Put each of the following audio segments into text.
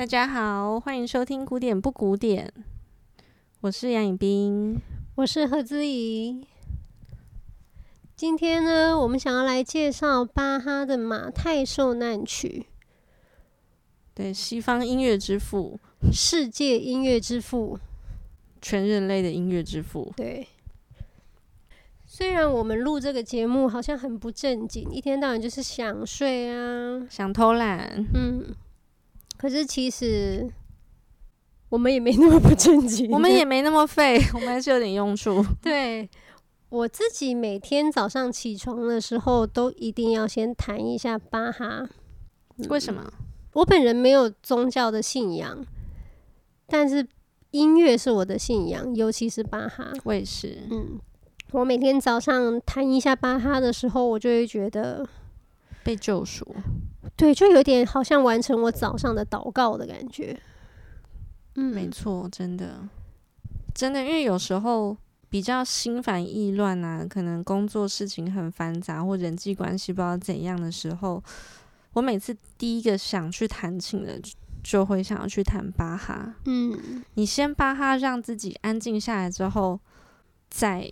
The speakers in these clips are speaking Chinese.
大家好，欢迎收听《古典不古典》，我是杨颖冰，我是何姿怡。今天呢，我们想要来介绍巴哈的《马太受难曲》。对，西方音乐之父，世界音乐之父，全人类的音乐之父。对。虽然我们录这个节目好像很不正经，一天到晚就是想睡啊，想偷懒，嗯，可是其实我们也没那么不正经，我们也没那么废，我们还是有点用处。对，我自己每天早上起床的时候，都一定要先弹一下巴哈。为什么？我本人没有宗教的信仰，但是音乐是我的信仰，尤其是巴哈。我也是，嗯。我每天早上弹一下巴哈的时候，我就会觉得被救赎。对，就有点好像完成我早上的祷告的感觉。嗯，没错，真的，真的，因为有时候比较心烦意乱啊，可能工作事情很繁杂，或人际关系不知道怎样的时候，我每次第一个想去弹琴的，就会想要去弹巴哈。嗯，你先巴哈，让自己安静下来之后，再。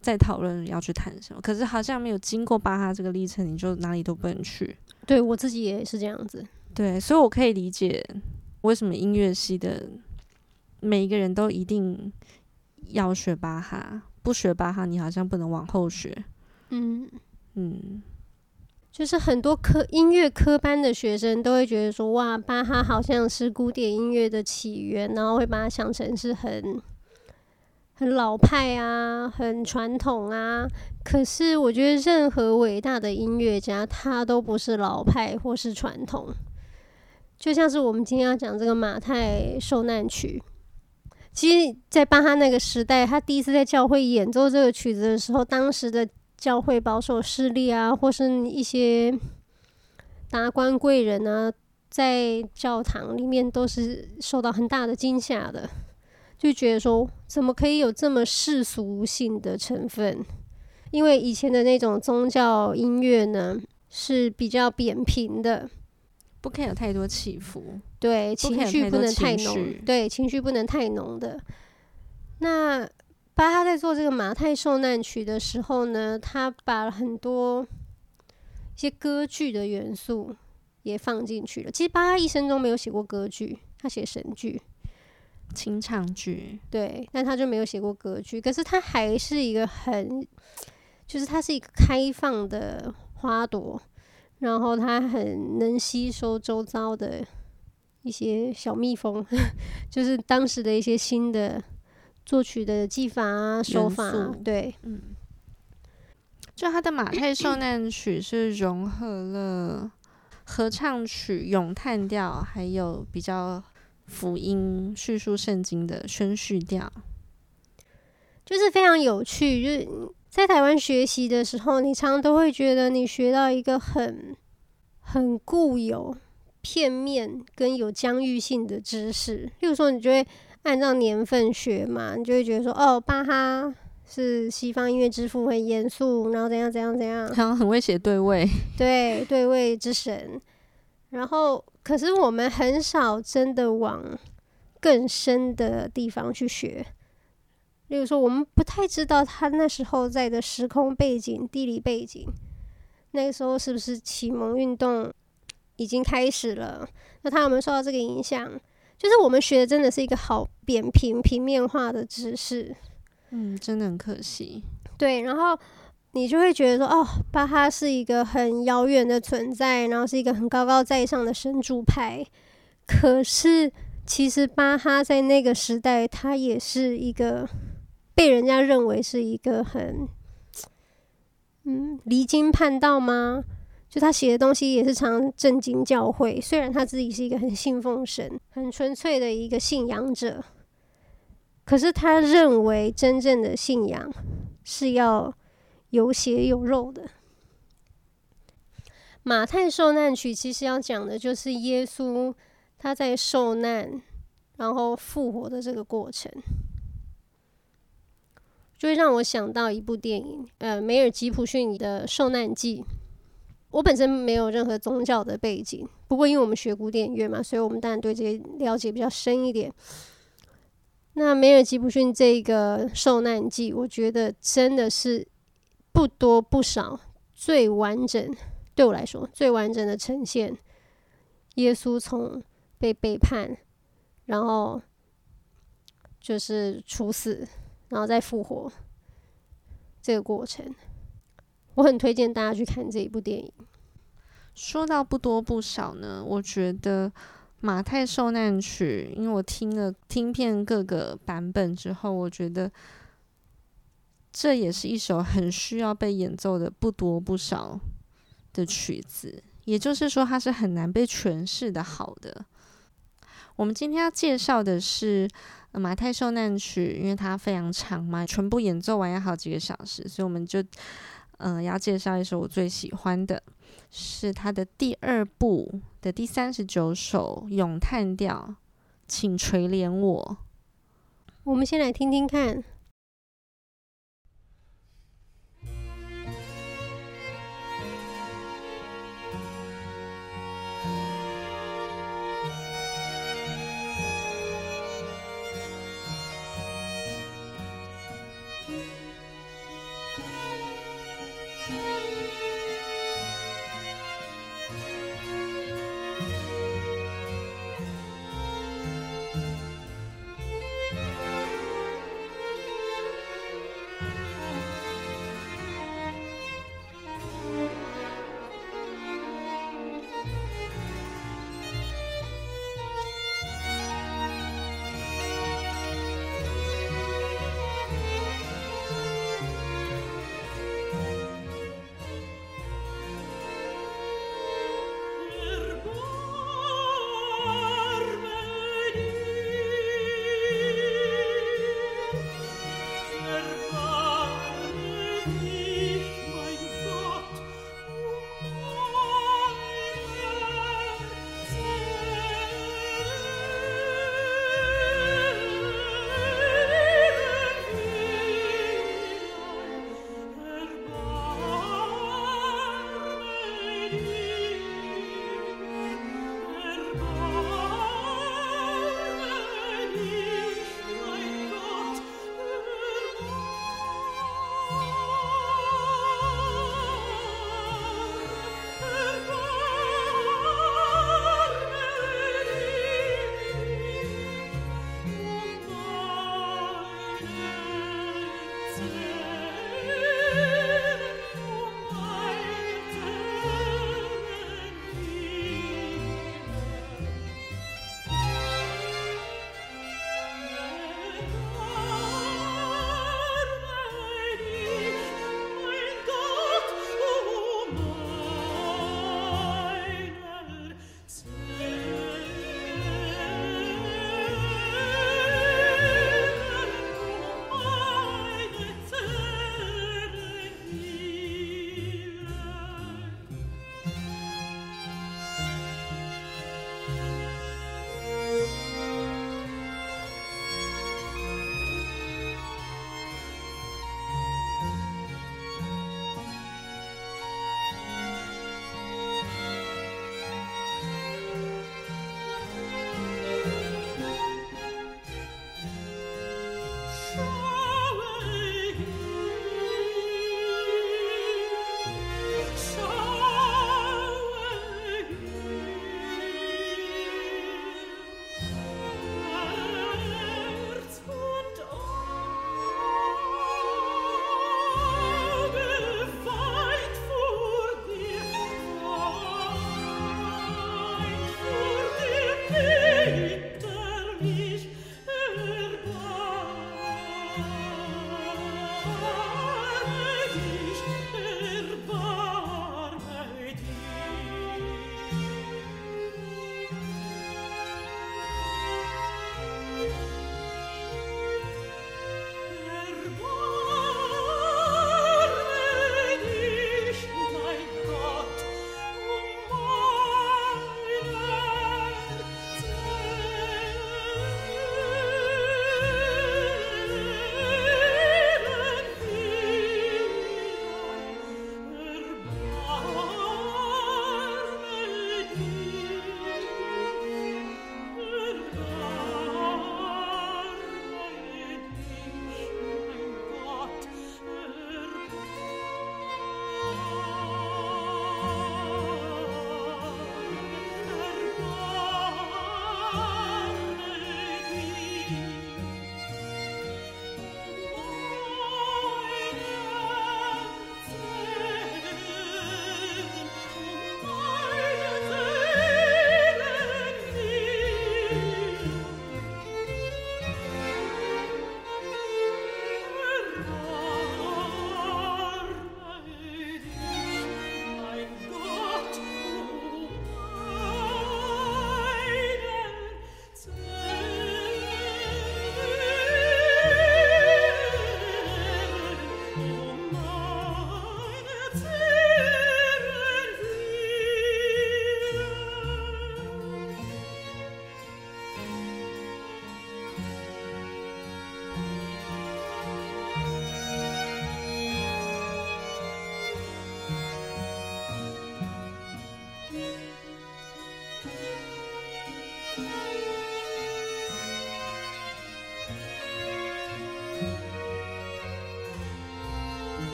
在讨论要去谈什么，可是好像没有经过巴哈这个历程，你就哪里都不能去。对，我自己也是这样子。对，所以我可以理解为什么音乐系的每一个人都一定要学巴哈，不学巴哈，你好像不能往后学。嗯嗯，就是很多科音乐科班的学生都会觉得说，哇，巴哈好像是古典音乐的起源，然后会把它想成是很。很老派啊，很传统啊。可是我觉得，任何伟大的音乐家，他都不是老派或是传统。就像是我们今天要讲这个《马太受难曲》，其实，在巴哈那个时代，他第一次在教会演奏这个曲子的时候，当时的教会保守势力啊，或是一些达官贵人啊，在教堂里面都是受到很大的惊吓的。就觉得说，怎么可以有这么世俗性的成分？因为以前的那种宗教音乐呢，是比较扁平的，不可以有太多起伏，对，情绪不能太浓，对，情绪不能太浓的。那巴哈在做这个马太受难曲的时候呢，他把很多一些歌剧的元素也放进去了。其实巴哈一生中没有写过歌剧，他写神剧。清唱剧，对，但他就没有写过歌剧。可是他还是一个很，就是他是一个开放的花朵，然后他很能吸收周遭的一些小蜜蜂，就是当时的一些新的作曲的技法啊、手法。对，嗯，就他的《马太受难曲》是融合了合唱曲、咏叹调，还有比较。福音叙述圣经的宣叙调，就是非常有趣。就是在台湾学习的时候，你常常都会觉得你学到一个很很固有、片面跟有疆域性的知识。例如说，你就会按照年份学嘛，你就会觉得说，哦，巴哈是西方音乐之父，很严肃，然后怎样怎样怎样，好像很会写对位，对，对位之神，然后。可是我们很少真的往更深的地方去学，例如说，我们不太知道他那时候在的时空背景、地理背景，那个时候是不是启蒙运动已经开始了？那他有没有受到这个影响？就是我们学的真的是一个好扁平、平面化的知识。嗯，真的很可惜。对，然后。你就会觉得说，哦，巴哈是一个很遥远的存在，然后是一个很高高在上的神主牌。可是，其实巴哈在那个时代，他也是一个被人家认为是一个很，嗯，离经叛道吗？就他写的东西也是常震惊教会。虽然他自己是一个很信奉神、很纯粹的一个信仰者，可是他认为真正的信仰是要。有血有肉的《马太受难曲》，其实要讲的就是耶稣他在受难，然后复活的这个过程，就会让我想到一部电影，呃，梅尔吉普逊的《受难记》。我本身没有任何宗教的背景，不过因为我们学古典乐嘛，所以我们当然对这些了解比较深一点。那梅尔吉普逊这个受难记，我觉得真的是不多不少，最完整，对我来说最完整的呈现耶稣从被背叛，然后就是处死，然后再复活这个过程。我很推荐大家去看这一部电影。说到不多不少呢，我觉得。马太受难曲，因为我听了听遍各个版本之后，我觉得这也是一首很需要被演奏的不多不少的曲子。也就是说，它是很难被诠释的好的。我们今天要介绍的是马太受难曲，因为它非常长嘛，全部演奏完要好几个小时，所以我们就嗯、要介绍一首我最喜欢的。是它的第二部的第三十九首咏叹调，请垂怜我。我们先来听听看。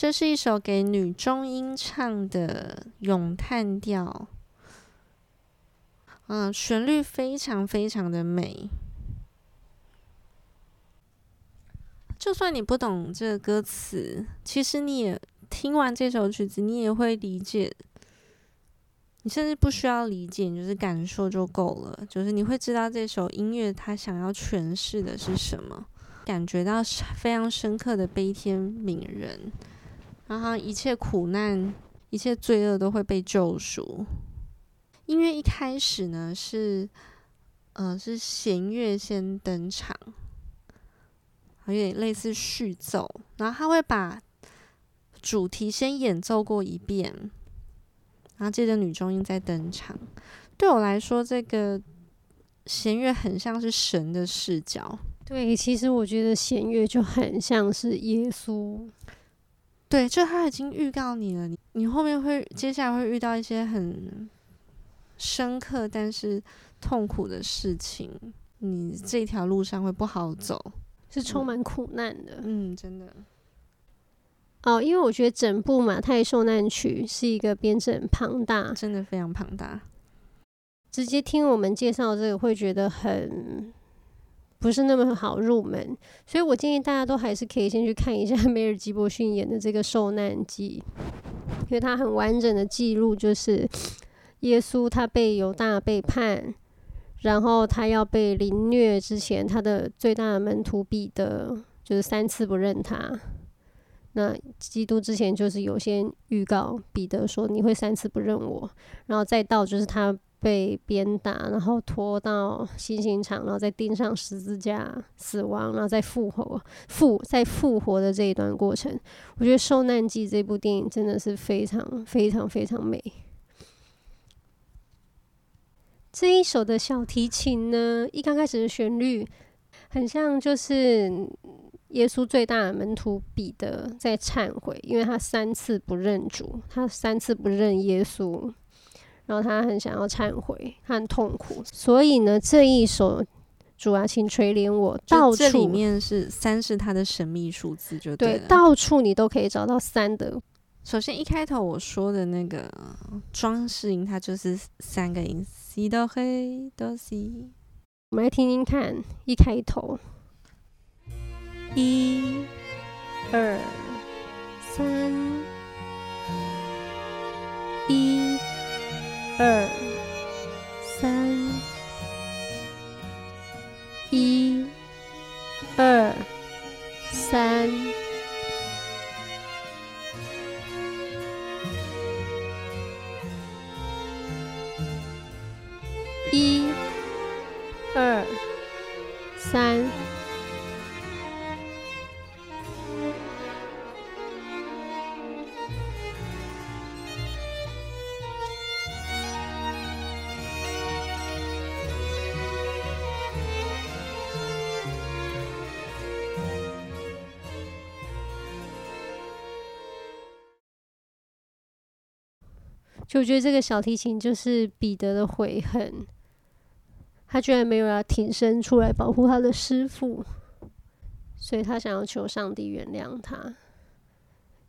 这是一首给女中音唱的咏叹调，嗯，旋律非常非常的美。就算你不懂这个歌词，其实你也听完这首曲子，你也会理解。你甚至不需要理解，你就是感受就够了。就是你会知道这首音乐它想要诠释的是什么，感觉到非常深刻的悲天悯人。然后一切苦难、一切罪恶都会被救赎。音乐一开始呢，是，呃，是弦乐先登场，有点类似序奏。然后他会把主题先演奏过一遍，然后接着女中音再登场。对我来说，这个弦乐很像是神的视角。对，其实我觉得弦乐就很像是耶稣。对，就他已经预告你了，你你后面会接下来会遇到一些很深刻但是痛苦的事情，你这条路上会不好走，是充满苦难的。嗯，真的。哦，因为我觉得整部马太受难曲是一个编制很庞大，真的非常庞大。直接听我们介绍这个会觉得很。不是那么好入门，所以我建议大家都还是可以先去看一下 梅尔吉伯逊演的这个《受难记》，因为他很完整的记录，就是耶稣他被犹大背叛，然后他要被凌虐之前，他的最大的门徒彼得就是三次不认他。那基督之前就是有先预告彼得说，你会三次不认我，然后再到就是他。被鞭打，然后拖到行刑场，然后再钉上十字架死亡，然后再复活复再复活的这一段过程，我觉得《受难记》这部电影真的是非常非常非常美。这一首的小提琴呢，一刚开始的旋律很像就是耶稣最大的门徒彼得在忏悔，因为他三次不认主，他三次不认耶稣。然后他很想要忏悔，他很痛苦，所以呢，这一首主啊，请垂怜我，到处这里面是三是他的神秘数字，就对，对，到处你都可以找到三的。首先一开头我说的那个装饰音，它就是三个音，C 到 He 到 C。我们来听听看，一开头，一、二、三，一。二三一，二三一，二三。就我觉得这个小提琴就是彼得的悔恨，他居然没有要挺身出来保护他的师傅，所以他想要求上帝原谅他。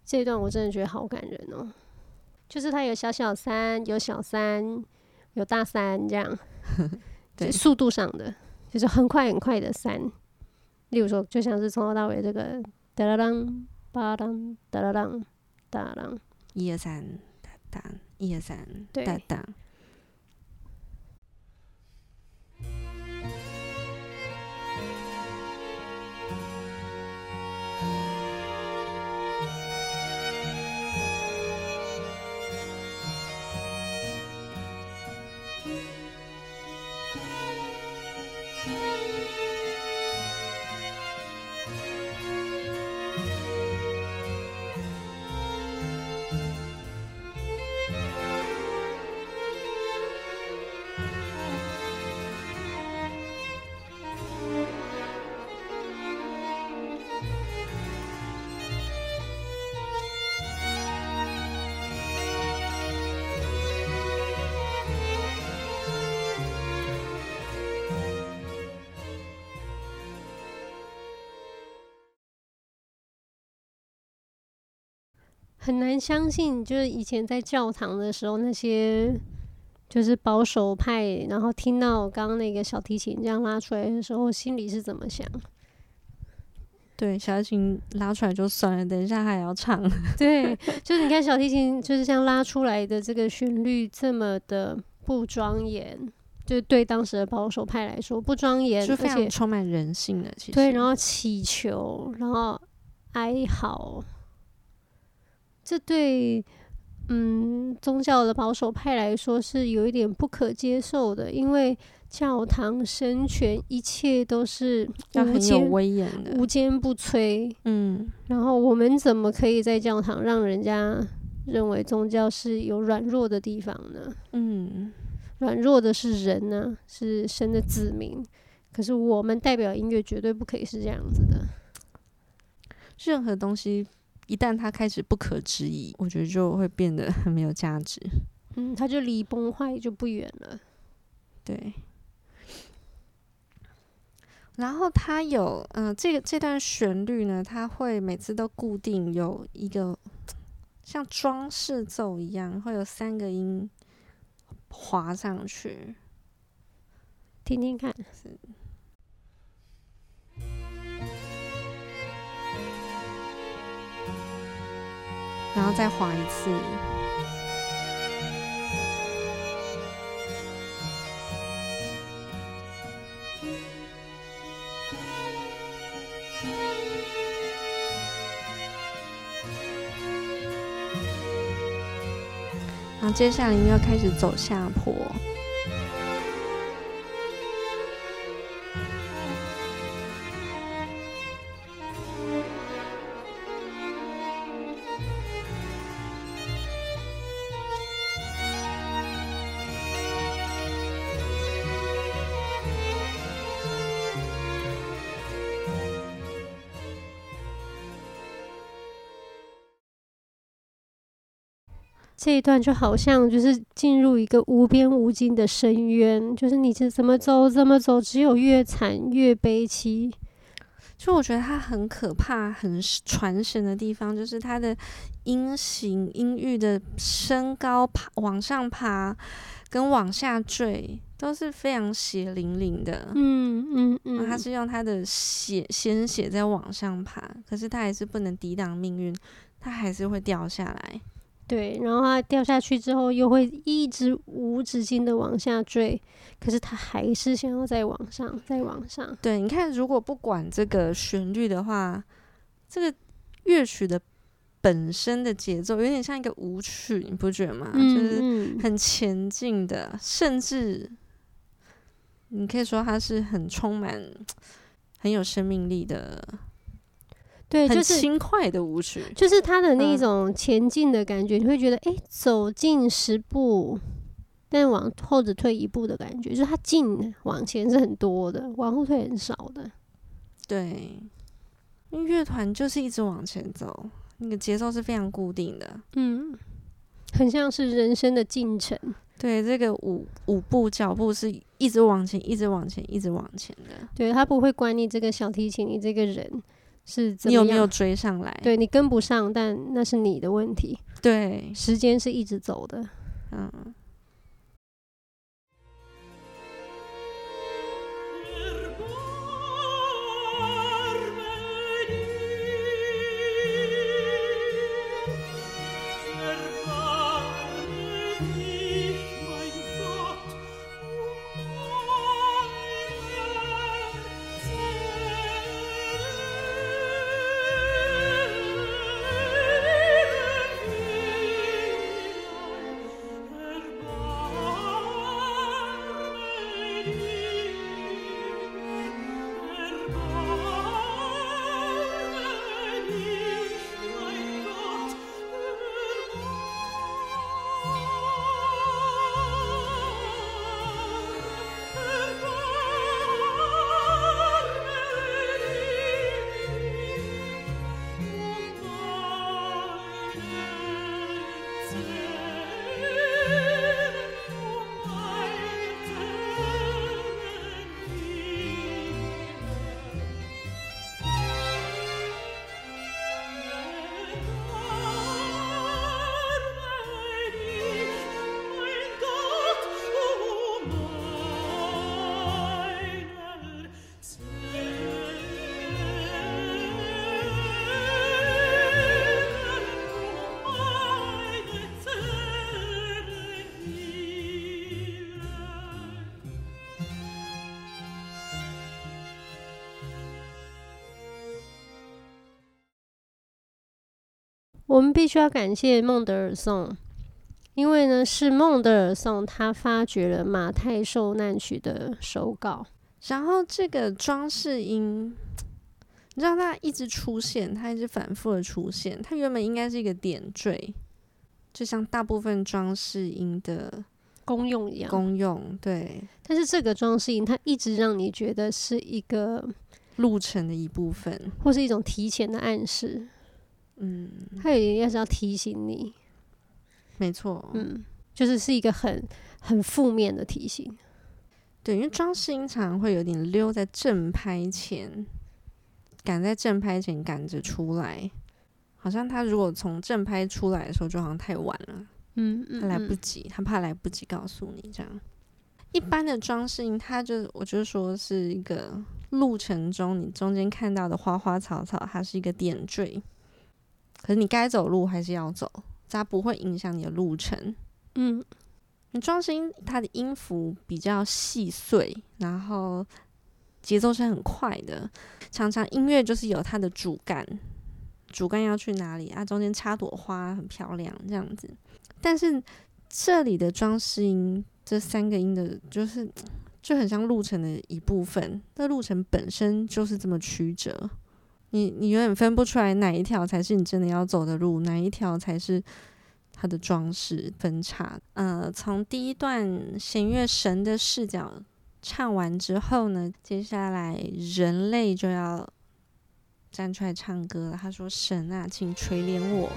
这一段我真的觉得好感人哦，就是他有小小三，有小三，有大三这样，对，速度上的就是很快很快的三，例如说就像是从头到尾这个哒啦啷，吧啷，哒啦啷，哒啷，一二三，哒哒。一二三，哒哒。很难相信，就是以前在教堂的时候，那些就是保守派，然后听到刚刚那个小提琴这样拉出来的时候，心里是怎么想？对，小提琴拉出来就算了，等一下还要唱。对，就是你看小提琴，就是像拉出来的这个旋律这么的不庄严，就是对当时的保守派来说不庄严，就非常充满人性的。其实对，然后祈求，然后哀嚎。这对嗯宗教的保守派来说是有一点不可接受的，因为教堂神权一切都是要很有威严的，无坚不摧。嗯，然后我们怎么可以在教堂让人家认为宗教是有软弱的地方呢？嗯，软弱的是人呢，是神的子民。可是我们代表音乐绝对不可以是这样子的，任何东西。一旦它开始不可质疑，我觉得就会变得很没有价值。嗯，它就离崩坏就不远了。对。然后它有，嗯、呃，这个这段旋律呢，它会每次都固定有一个像装饰奏一样，会有三个音滑上去，听听看。是。然后再滑一次，然后接下来又要开始走下坡。这一段就好像就是进入一个无边无尽的深渊，就是你这怎么走怎么走，只有越惨越悲凄。就我觉得它很可怕、很传神的地方，就是它的音型、音域的升高、爬往上爬跟往下坠都是非常血淋淋的。嗯嗯嗯，它是用它的血鲜血在往上爬，可是它还是不能抵挡命运，它还是会掉下来。对，然后它掉下去之后，又会一直无止境的往下坠，可是它还是想要再往上，再往上。对，你看，如果不管这个旋律的话，这个乐曲的本身的节奏有点像一个舞曲，你不觉得吗？嗯，就是很前进的，甚至你可以说它是很充满、很有生命力的。对，就是轻快的舞曲，就是它的那种前进的感觉，嗯、你会觉得哎、欸，走近十步，但往后只退一步的感觉，就是它进往前是很多的，往后退很少的。对，因为乐团就是一直往前走，那个节奏是非常固定的，嗯，很像是人生的进程。对，这个舞舞步脚步是一直往前，一直往前，一直往前的。对，他不会管你这个小提琴，你这个人。是怎么样？你有没有追上来？对，你跟不上，但那是你的问题。对，时间是一直走的。嗯。我们必须要感谢孟德尔颂，因为呢是孟德尔颂他发掘了马太受难曲的手稿，然后这个装饰音，你知道它一直出现，它一直反复的出现，它原本应该是一个点缀，就像大部分装饰音的。功用一样，功用对，但是这个装饰音，它一直让你觉得是一个路程的一部分，或是一种提前的暗示。嗯，他有点要是要提醒你，没错，嗯，就是是一个很很负面的提醒。对，因为装饰音常常会有点溜在正拍前，赶在正拍前赶着出来，好像他如果从正拍出来的时候，就好像太晚了。嗯，嗯，他来不及，他怕来不及告诉你这样。一般的装饰音，它就我就说是一个路程中你中间看到的花花草草，它是一个点缀。可是你该走路还是要走，它不会影响你的路程。嗯，你装饰音它的音符比较细碎，然后节奏是很快的，常常音乐就是有它的主干，主干要去哪里啊？中间插朵花很漂亮，这样子。但是这里的装饰音，这三个音的，就是就很像路程的一部分。那路程本身就是这么曲折，你你永远分不出来哪一条才是你真的要走的路，哪一条才是它的装饰分叉。呃，从第一段弦乐神的视角唱完之后呢，接下来人类就要站出来唱歌了。他说：“神啊，请垂怜我。”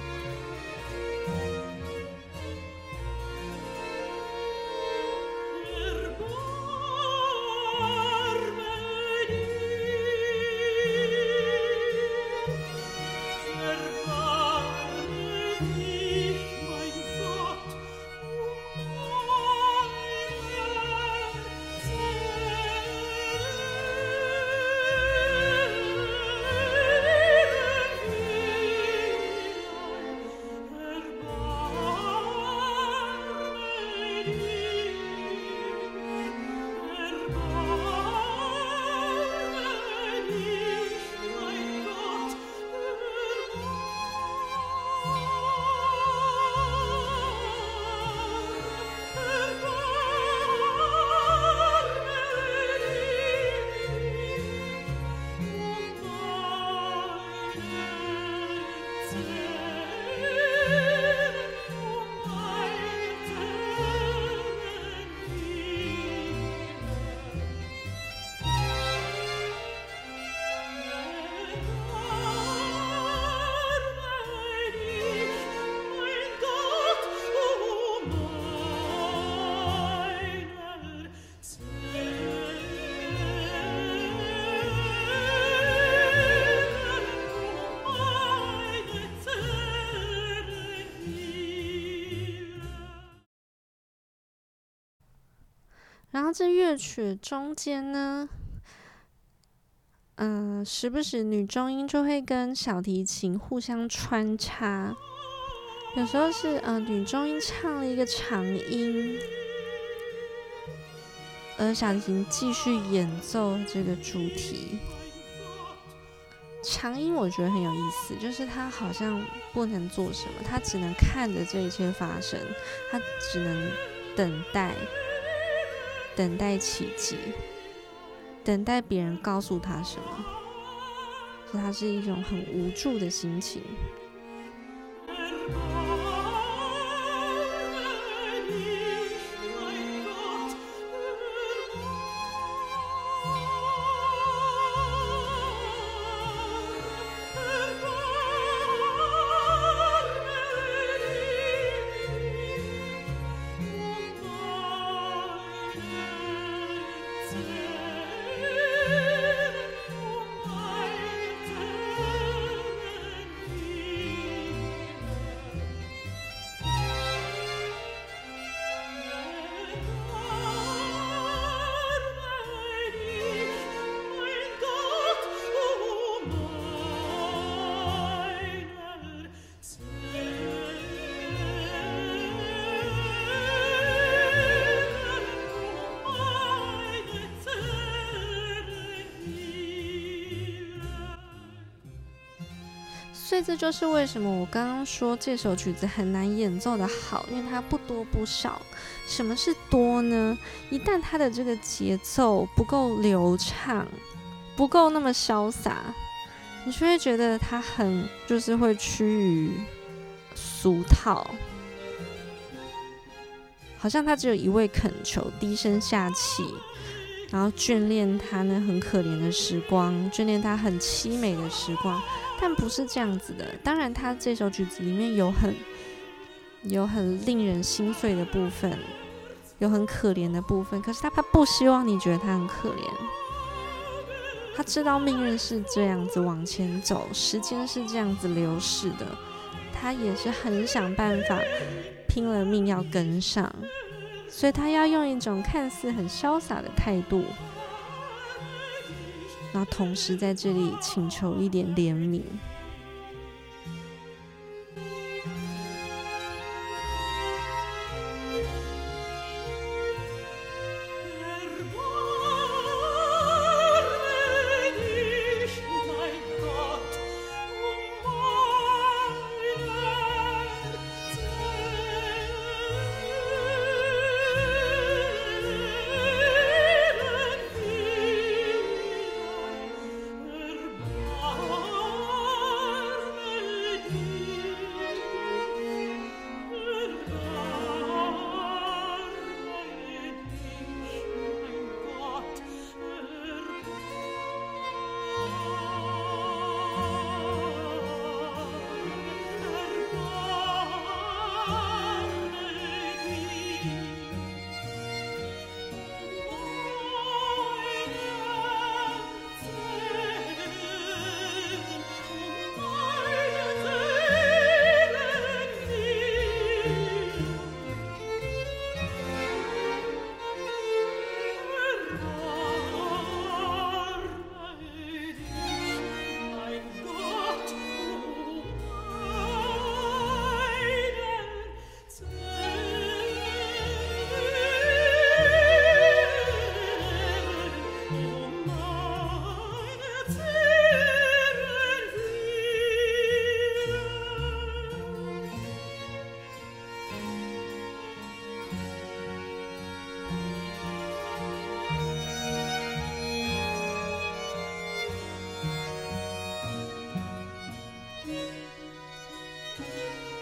然后这乐曲中间呢，嗯、时不时女中音就会跟小提琴互相穿插，有时候是呃女中音唱了一个长音，而小提琴继续演奏这个主题。长音我觉得很有意思，就是他好像不能做什么，他只能看着这一切发生，他只能等待。等待奇迹，等待别人告诉他什么，所以他是一种很无助的心情。所以这就是为什么我刚刚说这首曲子很难演奏得好，因为它不多不少。什么是多呢？一旦它的这个节奏不够流畅，不够那么潇洒，你就会觉得它很就是会趋于俗套，好像他只有一味恳求，低声下气。然后眷恋他那很可怜的时光，眷恋他很凄美的时光，但不是这样子的。当然，他这首曲子里面有很有很令人心碎的部分，有很可怜的部分。可是他他不希望你觉得他很可怜，他知道命运是这样子往前走，时间是这样子流逝的，他也是很想办法，拼了命要跟上。所以他要用一种看似很潇洒的态度，那同时在这里请求一点怜悯。Yeah.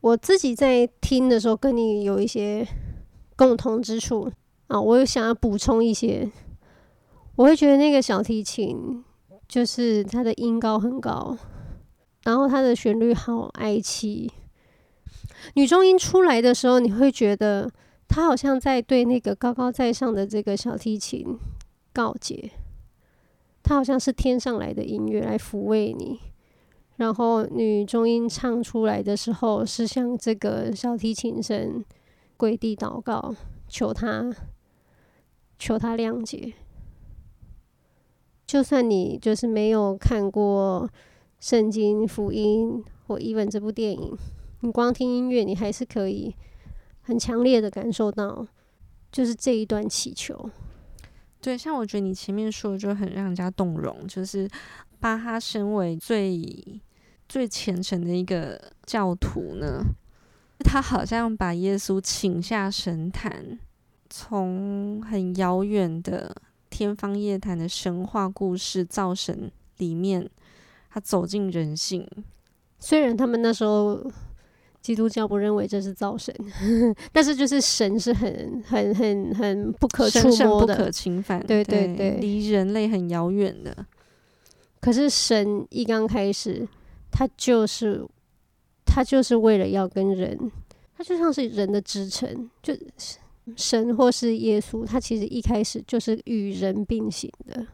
我自己在听的时候，跟你有一些共同之处啊，我有想要补充一些。我会觉得那个小提琴就是它的音高很高，然后它的旋律好哀凄。女中音出来的时候，你会觉得它好像在对那个高高在上的这个小提琴告诫，它好像是天上来的音乐来抚慰你。然后女中音唱出来的时候，是向这个小提琴声跪地祷告，求他，求他谅解。就算你就是没有看过圣经福音或《伊文》这部电影，你光听音乐，你还是可以很强烈的感受到，就是这一段祈求。对，像我觉得你前面说的就很让人家动容，就是巴哈身为最。最虔诚的一个教徒呢，他好像把耶稣请下神坛，从很遥远的天方夜谭的神话故事造神里面，他走进人性。虽然他们那时候基督教不认为这是造神，但是就是神是很很很很不可触摸的、不可侵犯，对对对，离人类很遥远的。可是神一刚开始。他就是，他就是为了要跟人它就像是人的支撑，就神或是耶稣，它其实一开始就是与人并行的，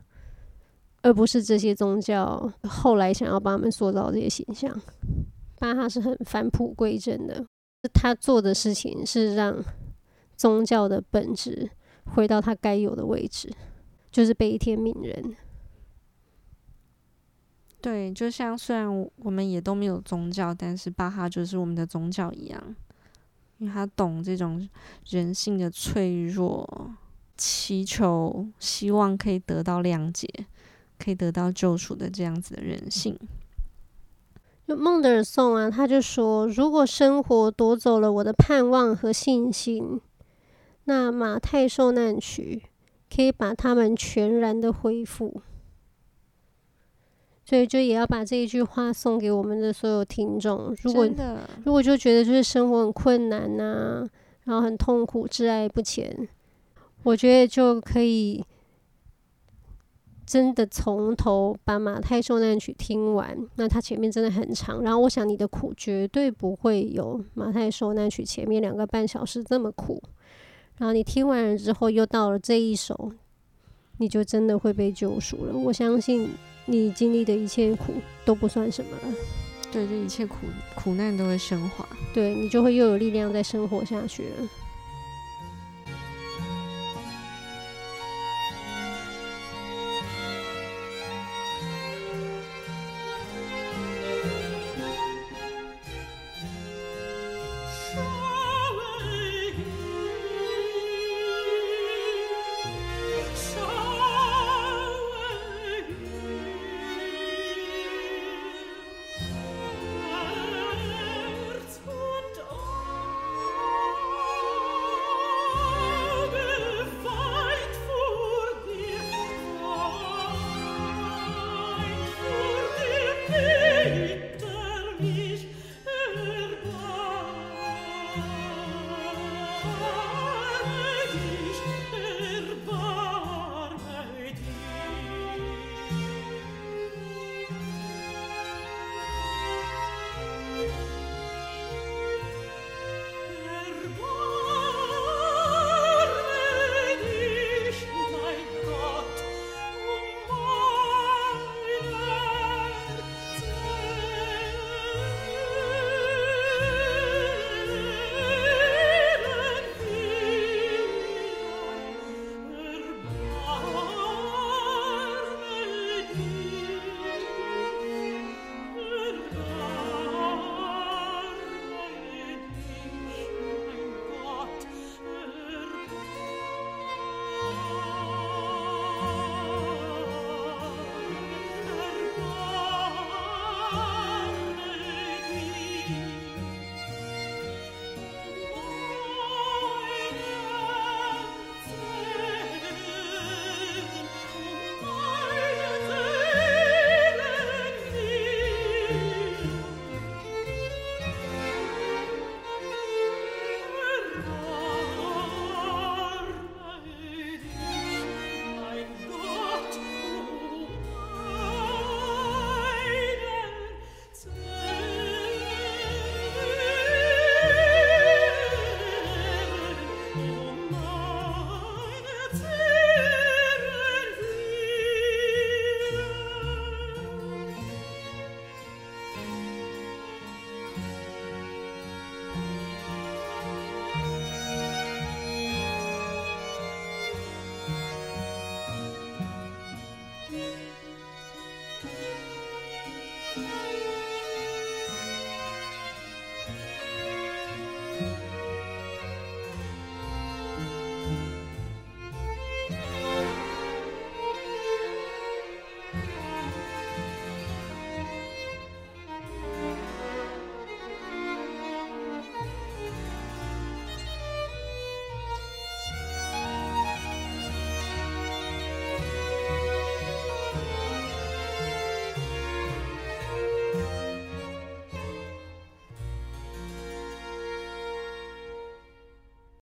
而不是这些宗教后来想要帮他们塑造这些形象。巴哈是很返璞归真的，他做的事情是让宗教的本质回到他该有的位置，就是悲天悯人。对，就像虽然我们也都没有宗教，但是巴哈就是我们的宗教一样，因为他懂这种人性的脆弱，祈求希望可以得到谅解，可以得到救赎的这样子的人性。就孟德尔颂啊，他就说：如果生活夺走了我的盼望和信心，那马太受难曲可以把他们全然的恢复。所以就也要把这一句话送给我们的所有听众。如果如果就觉得就是生活很困难呐、啊，然后很痛苦，挚爱不前，我觉得就可以真的从头把马太受难曲听完。那它前面真的很长，然后我想你的苦绝对不会有马太受难曲前面两个半小时这么苦。然后你听完了之后，又到了这一首，你就真的会被救赎了。我相信。你经历的一切苦都不算什么了，对，这一切苦苦难都会升华，对，你就会又有力量再生活下去了。